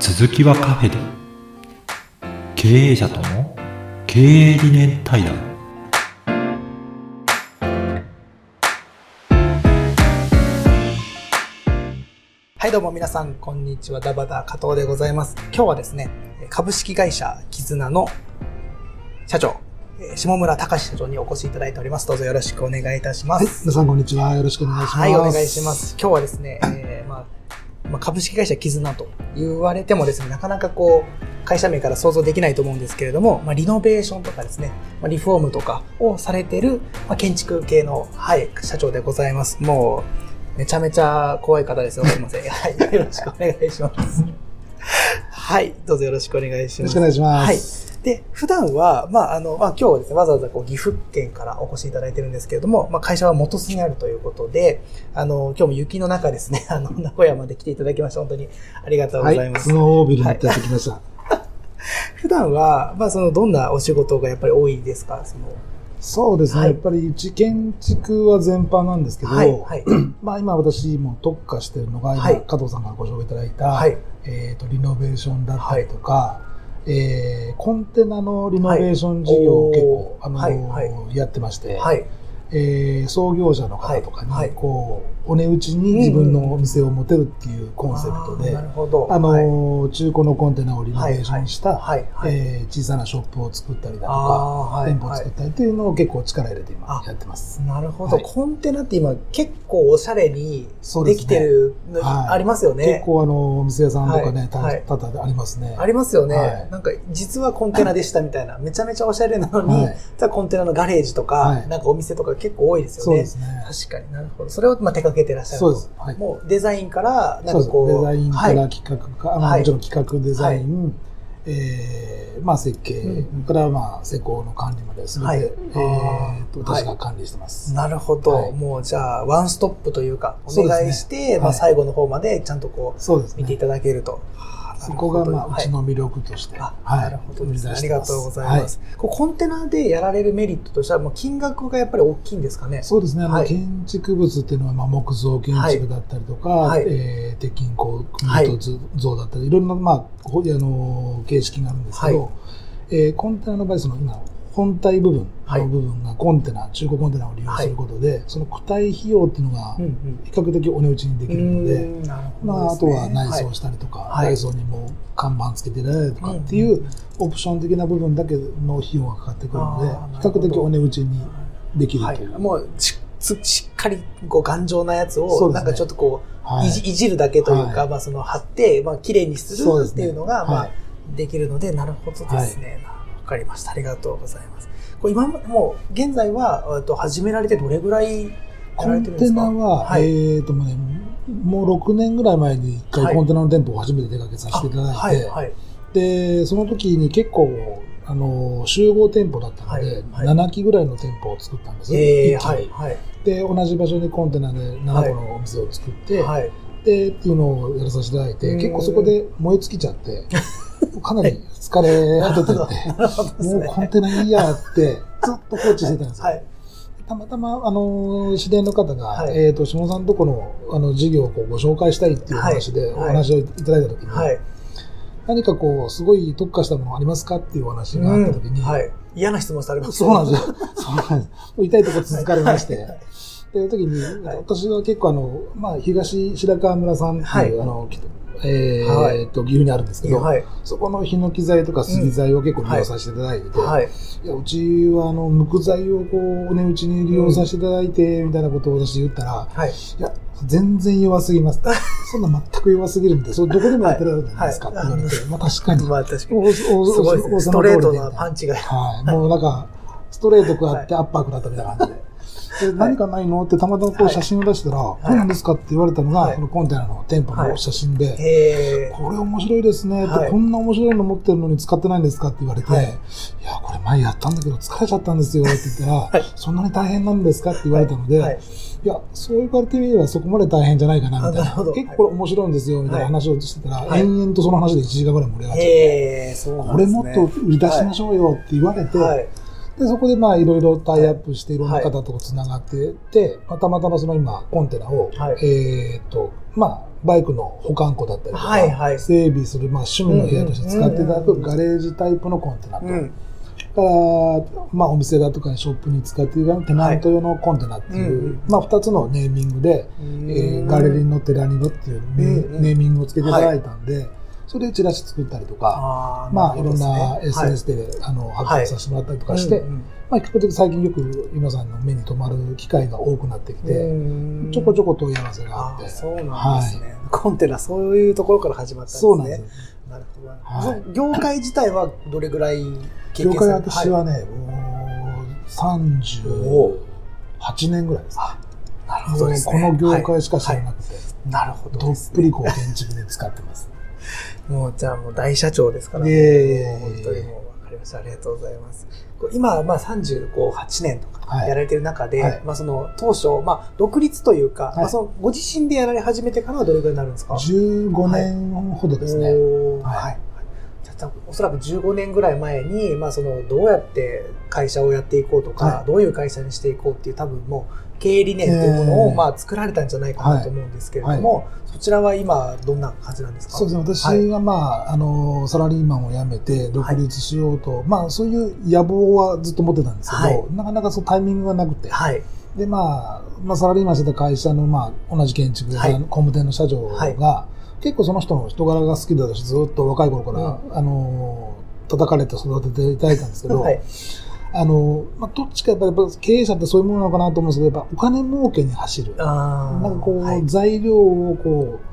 続きはカフェで経営者との経営理念対談はい、どうも皆さん、こんにちは。ダバダ加藤でございます。今日はですね、株式会社絆の社長、えー下村隆社長にお越しいただいております。どうぞよろしくお願いいたしまはい、す。皆さんこんにちは。よろしくお願いします。はい、お願いします。今日はですね、えーまあまあ、株式会社絆と言われてもですね、なかなかこう、会社名から想像できないと思うんですけれども、まあ、リノベーションとかですね、まあ、リフォームとかをされてる、まあ、建築系の、はい、社長でございます。もう、めちゃめちゃ怖い方ですよ。すいません。はい、よろしくお願いします。はい、どうぞよろしくお願いします。よろしくお願いします。はい。で、普段は、まあ、あの、まあ、今日はですね、わざわざこう岐阜県からお越しいただいてるんですけれども、まあ、会社は元栖にあるということで、あの、今日も雪の中ですね、あの、名古屋まで来ていただきまして、本当にありがとうごはい、ざいます。スノービルに行ってきました。普段は、まあ、その、どんなお仕事がやっぱり多いですか？その、そうですね、はい。やっぱりうち建築は全般なんですけど、はい、はい、まあ今私も特化しているのが、加藤さんからご紹介いただいた、はい、えっ、と、リノベーションだったりとか、えーコンテナのリノベーション事業を結構、あの、はいはい。やってまして、はい、えー創業者の方とかに、こう、お値打ちに自分のお店を持てるっていうコンセプトで、あの中古のコンテナをリノベーションした。えー小さなショップを作ったりだとか、店舗を作ったりというのを結構力入れて今あやってます。なるほど、はい。コンテナって今結構おしゃれにできてるありますよね。結構あの、お店屋さんとかね、はいたはい。多々ありますね。ありますよね、はい。なんか、実はコンテナでしたみたいな、めちゃめちゃおしゃれなのに、コンテナのガレージとか、はい。なんかお店とか結構多いですよね。そうですね。確かになるほど。それをまあ手掛けてらっしゃると。そうです。はい。もうデザインから、な。んかこう。デザインかはい。ら企画か、あのはいもちろん企画デザイン、えーまあ設計うんからまあ施工の管理まで全て、はいえーと私が管理してます。なるほど、はいもうじゃあ、ワンストップというか、お願いして、まあはい最後の方までちゃんとこそうですう、見ていね。ただけると。そこがまあ、はいうちの魅力として、あ、はい。なるほどですね。ありがとうございます。こうコンテナでやられるメリットとしては、もう金額がやっぱり大きいんですかね？そうですね、あのはい。建築物っていうのは、まあ、木造建築だったりとか、はい。えー鉄筋工はい図像だったり、いろんな、まあ、ほあの形式があるんですけど、はい。えーコンテナの場合、その今、本体部分はい。の部分がコンテナ、中古コンテナを利用することで、その躯体費用っていうのがうんうん。比較的お値打ちにできるので、うーん。なるほまあ、あとは内装したりとか、はい。内装にも看板つけていただいたりとかっていんうオプション的な部分だけの費用がかかってくるので、あーなる比較的お値打ちにできるはい。とい。う。。もうしっかりこう頑丈なやつを、なんかちょっとこう、はい。いじるだけというか、はい。まあその貼って、まあ綺麗にするっていうのが、まあはい。できるので、なるほどですね。わ、かりました。ありがとうございます。これ今も、もう現在は、えっと始められてどれぐらいやられコンテてるんですか？ナは、はいえっ、ともうね、もう6年ぐらい前に一はい回コンテナの店舗を初めて手掛けさせていただいて、はい、はい。で、その時に結構、あの、集合店舗だったので、はいはい7基ぐらいの店舗を作ったんですええ一気にはい、はい。で、同じ場所にコンテナで7個のお店を作って、はい。で、っていうのをやらさせていただいて、うん結構そこで燃え尽きちゃって、かなり疲れ果ててて、もうね。コンテナいいやって、ずっと放置してたんですよ。はい。たまたま、あの、知り合いの方が、はいえっ、と、下さんとこの、あの、事業をこうご紹介したいっていう話で、はいお話をいただいたときに、はい。何かこう、すごい特化したものありますかっていうお話があったときに、うんはい。嫌な質問されますそうなんですよ。そうなんです。痛いとこ続かれまして、はいはいっていう時に、はい私は結構あの、まあ、東白川村さんっていう、はいあの、きえーと、岐阜にあるんですけど、はい。そこのヒノキ材とか杉材を結構利用させていただいてて、はい。いや、うちはあの、無垢材をこう、お値打ちに利用させていただいて、みたいなことを私言ったら、はい。いや、全然弱すぎます。そんな全く弱すぎるんで、それどこでもやってられるじゃないですかって言われて、まあ確かに。まあ確かに。ストレートパンチが。はい。もうなんか、ストレート食らってアッパー食らったみたいな感じで。で、何かないの？ってたまたまこうはい。写真を出したら、これなんですかって言われたのが、はい。このコンテナの店舗の写真で、へこれ面白いですね、こんな面白いの持ってるのに使ってないんですかって言われて、はい。い、や、これ前やったんだけど疲れちゃったんですよって言ったら、はい。そんなに大変なんですかって言われたので、はい。い、や、そう言われてみればそこまで大変じゃないかなみたいな。結構これ面白いんですよみたいな話をしてたら、はい。延々とその話で1時間ぐらい盛り上がっちゃって、これ。もっと売り出しましょうよって言われて、はい。で、そこでまあいろいろタイアップしていろんな方とつながってて、まあたまたまその今コンテナを、はい。えーっと、まあバイクの保管庫だったりとか、はいはい。整備する、まあ、趣味の部屋として使っていただくガレージタイプのコンテナと、うん。から、まあ、お店だとかショップに使っていただくテナント用のコンテナっていう、まあ、2つのネーミングで、えーガレリノ、テラニノっていうネ,、ーミングをつけていただいたんで、それでチラシ作ったりとか、あーまあ、いろんなるほどですね SNS で、あの発表させてもらったりとかして、はいうんうん。まあ、比較的最近よく皆さんの目に留まる機会が多くなってきて、うん。ちょこちょこ問い合わせがあって、そうなんですね、コンテナ、そういうところから始まったんですね。そうなんです。よ。なるほど。はい。業界自体はどれぐらい経業界験されて私はね、もう38年ぐらいです。なるほどですね。この業界しか知らはいなくて、はい。なるほどどっぷりこう建築で使ってます。もうじゃあもう大社長ですから、いえいえいえ。もう本当にもう分かりました。ありがとうございます。今、まあ38年とかはい。やられてる中で、はい。まあその当初、まあ独立というか、い。まあそのご自身でやられ始めてからはどれぐらいになるんですか？15年ほどですね。はおー。はいおそらく15年ぐらい前に、まあ、そのどうやって会社をやっていこうとか、はい。どういう会社にしていこうっていう多分もう経営理念っていうものを、えー。まあ、作られたんじゃないかなと思うんですけれども、そちらは今どんな感じなんですか？そうですね。私はい。が、まあ、あの、サラリーマンを辞めて独立しようと、まあ、そういう野望はずっと持ってたんですけど、はい。なかなかそうタイミングがなくて、はい。で、まあ、まあ、サラリーマンしてた会社の、まあ、同じ建築工務店の社長が、結構その人の人柄が好きだし、ずっと若い頃から、うあの、叩かれて育てていただいたんですけど、はい。あの、まあ、どっちかやっぱり経営者ってそういうものなのかなと思うんですけど、やっぱお金儲けに走る。なんかこう、はい材料をこう、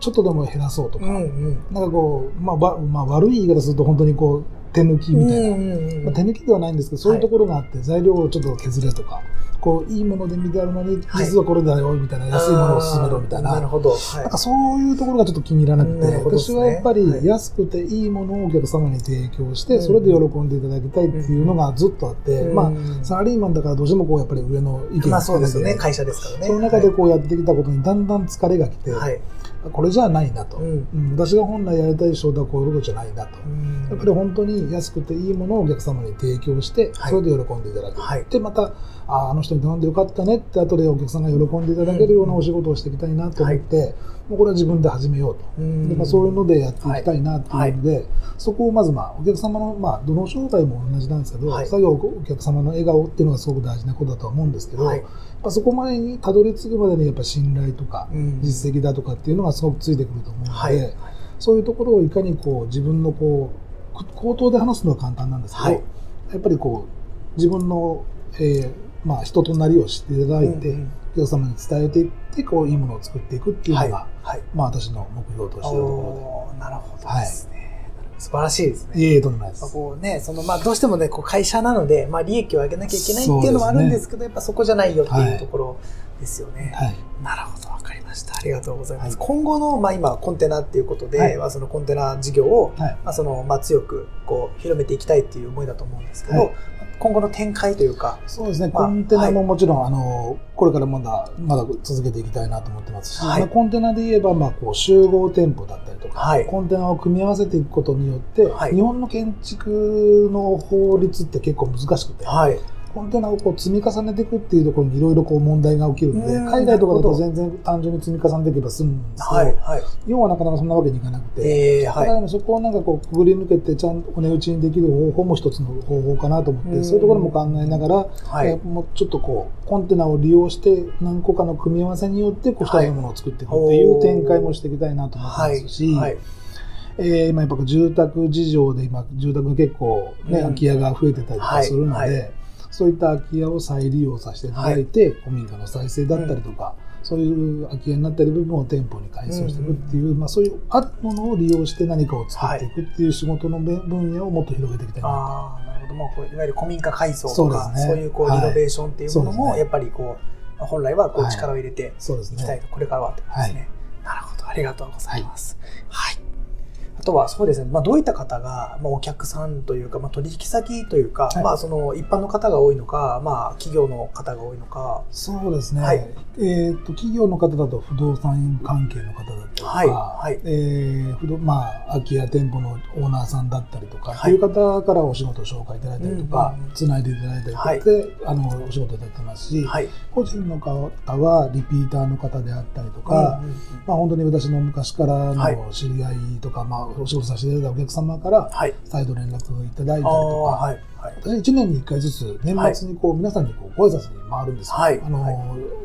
ちょっとでも減らそうとか、うんうん。なんかこう、まあ、わまあ、悪い言い方すると本当にこう、手抜きみたいな。うんうんうんまあ、手抜きではないんですけど、そういうところがあって、材料をちょっと削れとか、こう、いいもので見てあるのに、はい実はこれだよ、みたいな、安いものを勧めろ、みたいな。なるほど。はいなんかそういうところがちょっと気に入らなくて、ね私はやっぱりはい安くていいものをお客様に提供して、うんそれで喜んでいただきたいっていうのがずっとあって、うんまあ、サラリーマンだからどうしてもこう、やっぱり上の意見まあそうですよね。会社ですからね。その中でこうやってきたことにだんだん疲れが来て、はい。これじゃないなと、うんうん私が本来やりたい仕事はこういうことじゃないなと。うんやっぱり本当に安くていいものをお客様に提供して、はいそれで喜んでいただく。はいで、また、ああの人に頼んでよかったねって後でお客さんが喜んでいただけるようなお仕事をしていきたいなと思って、もうこれは自分で始めようと。うん。でまあ、そういうのでやっていきたいなっていうので、そこをまず、まあ、お客様の、まあ、どの商売も同じなんですけど、はい。作業お客様の笑顔っていうのがすごく大事なことだとは思うんですけど、はい。やっぱそこまでにたどり着くまでにやっぱ信頼とか、うん。実績だとかっていうのがすごくついてくると思うので、はい。そういうところをいかにこう自分のこうく口頭で話すのは簡単なんですけど、はい。やっぱりこう自分の、えーまあ、人となりを知っていただいて、うんうんお客様に伝えていってこういいものを作っていくっていうのが、はい。はい。まあ、私の目標としているとこおーなるほどですね。素晴らしいですね。ろで。いえいえ、とんでもないでまあす。こうね、そのまあどうしてもね、こう会社なので、まあ利益を上げなきゃいけないっていうのもあるんですけど、やっぱそこじゃないよっていうところですよね。はい。なるほど、わかりました。ありがとうございます。はい今後の、まあ今、コンテナっていうことで、はいまあそのコンテナ事業を、はい。まあその、まあ強く、こう、広めていきたいっていう思いだと思うんですけど、はい今後の展開というか、そうですね、まあコンテナももちろん、あの、これからまだ、まだ続けていきたいなと思ってますし、はい。まあコンテナで言えば、まあ、こう、集合店舗だったりとか、はい。コンテナを組み合わせていくことによって、はい。日本の建築の法律って結構難しくて、はい。コンテナをこう積み重ねていくっていうところにいろいろこう問題が起きるので、うん海外とかだと全然単純に積み重ねていけば済むんですけど、はい。はい。日本はなかなかそんなわけにいかなくて、えー、はい。だからそこをなんかこうくぐり抜けてちゃんとお値打ちにできる方法も一つの方法かなと思って、うんそういうところも考えながら、はいえーもうちょっとこうコンテナを利用して何個かの組み合わせによってこうはい二つのものを作っていくっていう展開もしていきたいなと思ってはい。ますし、はい。えー今やっぱ住宅事情で今住宅が結構ね、うん空き家が増えてたりとかするので、そういった空き家を再利用させていただいて、古民家の再生だったりとか、そういう空き家になったり部分を店舗に改装していくっていう、まあそういうあるものを利用して何かを作っていくっていう仕事のべ分野をもっと広げていきたいなああ、なるほど。まあ、こういわゆる古民家改装そうとか、ですねそういうこう、はいリノベーションっていうものも、やっぱりこう、まあ本来はこうはい力を入れて。いきたいと、これからはってことですね。なるほど。ありがとうございます。はい。とはそうですね、まあ、どういった方が、まあ、お客さんというか、まあ、取引先というか、はい。まあ、その一般の方が多いのか、まあ、企業の方が多いのか。そうですね、はい。えっと企業の方だと不動産関係の方だったりとか、はい。はい。えー不動まあ、空き家店舗のオーナーさんだったりとか、はい。っていう方からお仕事を紹介いただいたりとかうんうんうん、つないでいただいたりとかで、あのお仕事いただいてますし、はい。個人の方はリピーターの方であったりとか、うんうんうんまあ、本当に私の昔からはいの知り合いとか、まあ、お仕事させていただいたお客様からはい。再度連絡いただいたりとか、はい。はい。私1年に1回ずつ年末にこう皆さんにこうご挨拶に回るんですよ。はいあの、はい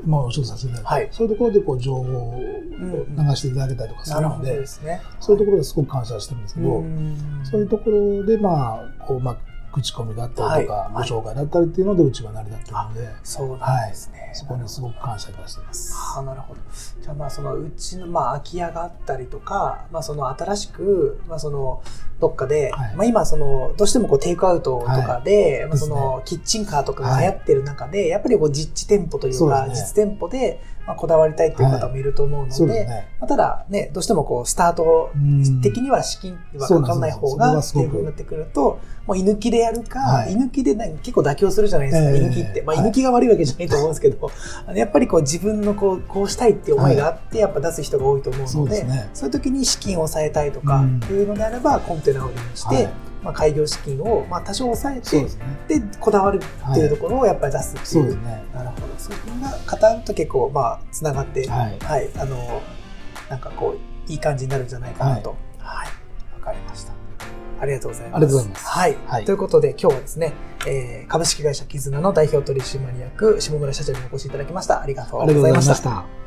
まあお仕事させていただいて、はいそういうところでこう情報をうん流していただけたりとかすなるので、ですね。そういうところですごく感謝してるんですけど、うんそういうところでまあ、こう、まあ、口コミだったりとか、はい。ご紹介だったりっていうのでうちは成り立ってるので、そうなんですね。そこにすごく感謝いたしています。ああなるほど。じゃあまあそのうちのまあ空き家があったりとか、まあその新しくまあそのどっかで、はい。まあ今そのどうしてもこうテイクアウトとかで、まあそのキッチンカーとかが流行ってる中で、やっぱりこう実地店舗というか実店舗でまあこだわりたいっていう方もいると思うので、そうですね。まあただねどうしてもこうスタートうん。的には資金はかからない方がっていうふうになってくると、もう居抜きでやるか、はい。居抜きでな結構妥協するじゃないですか、ええ。居抜きって。まあ、居はい抜きが悪いわけじゃないと思うんですけど、あのやっぱりこう自分のこうこうしたいっていう思いがあって、やっぱ出す人が多いと思うので、そうですね。そういう時に資金を抑えたいとかいうのであれば、コンテナを利用して、はいまあ、開業資金をまあ多少抑えてそうで、すね。で、こだわるっていうところをやっぱり出すっていう。そうですね。なるほど。そういうふうな方と結構、まあ、つながって、はい。はい、あの、なんかこう、いい感じになるんじゃないかなと。はい。わ、かりました。ありがとうございます。ありがとうございますはい。はいということで、今日はですね、えー株式会社絆の代表取締役、下村社長にお越しいただきました。ありがとうございまし。た。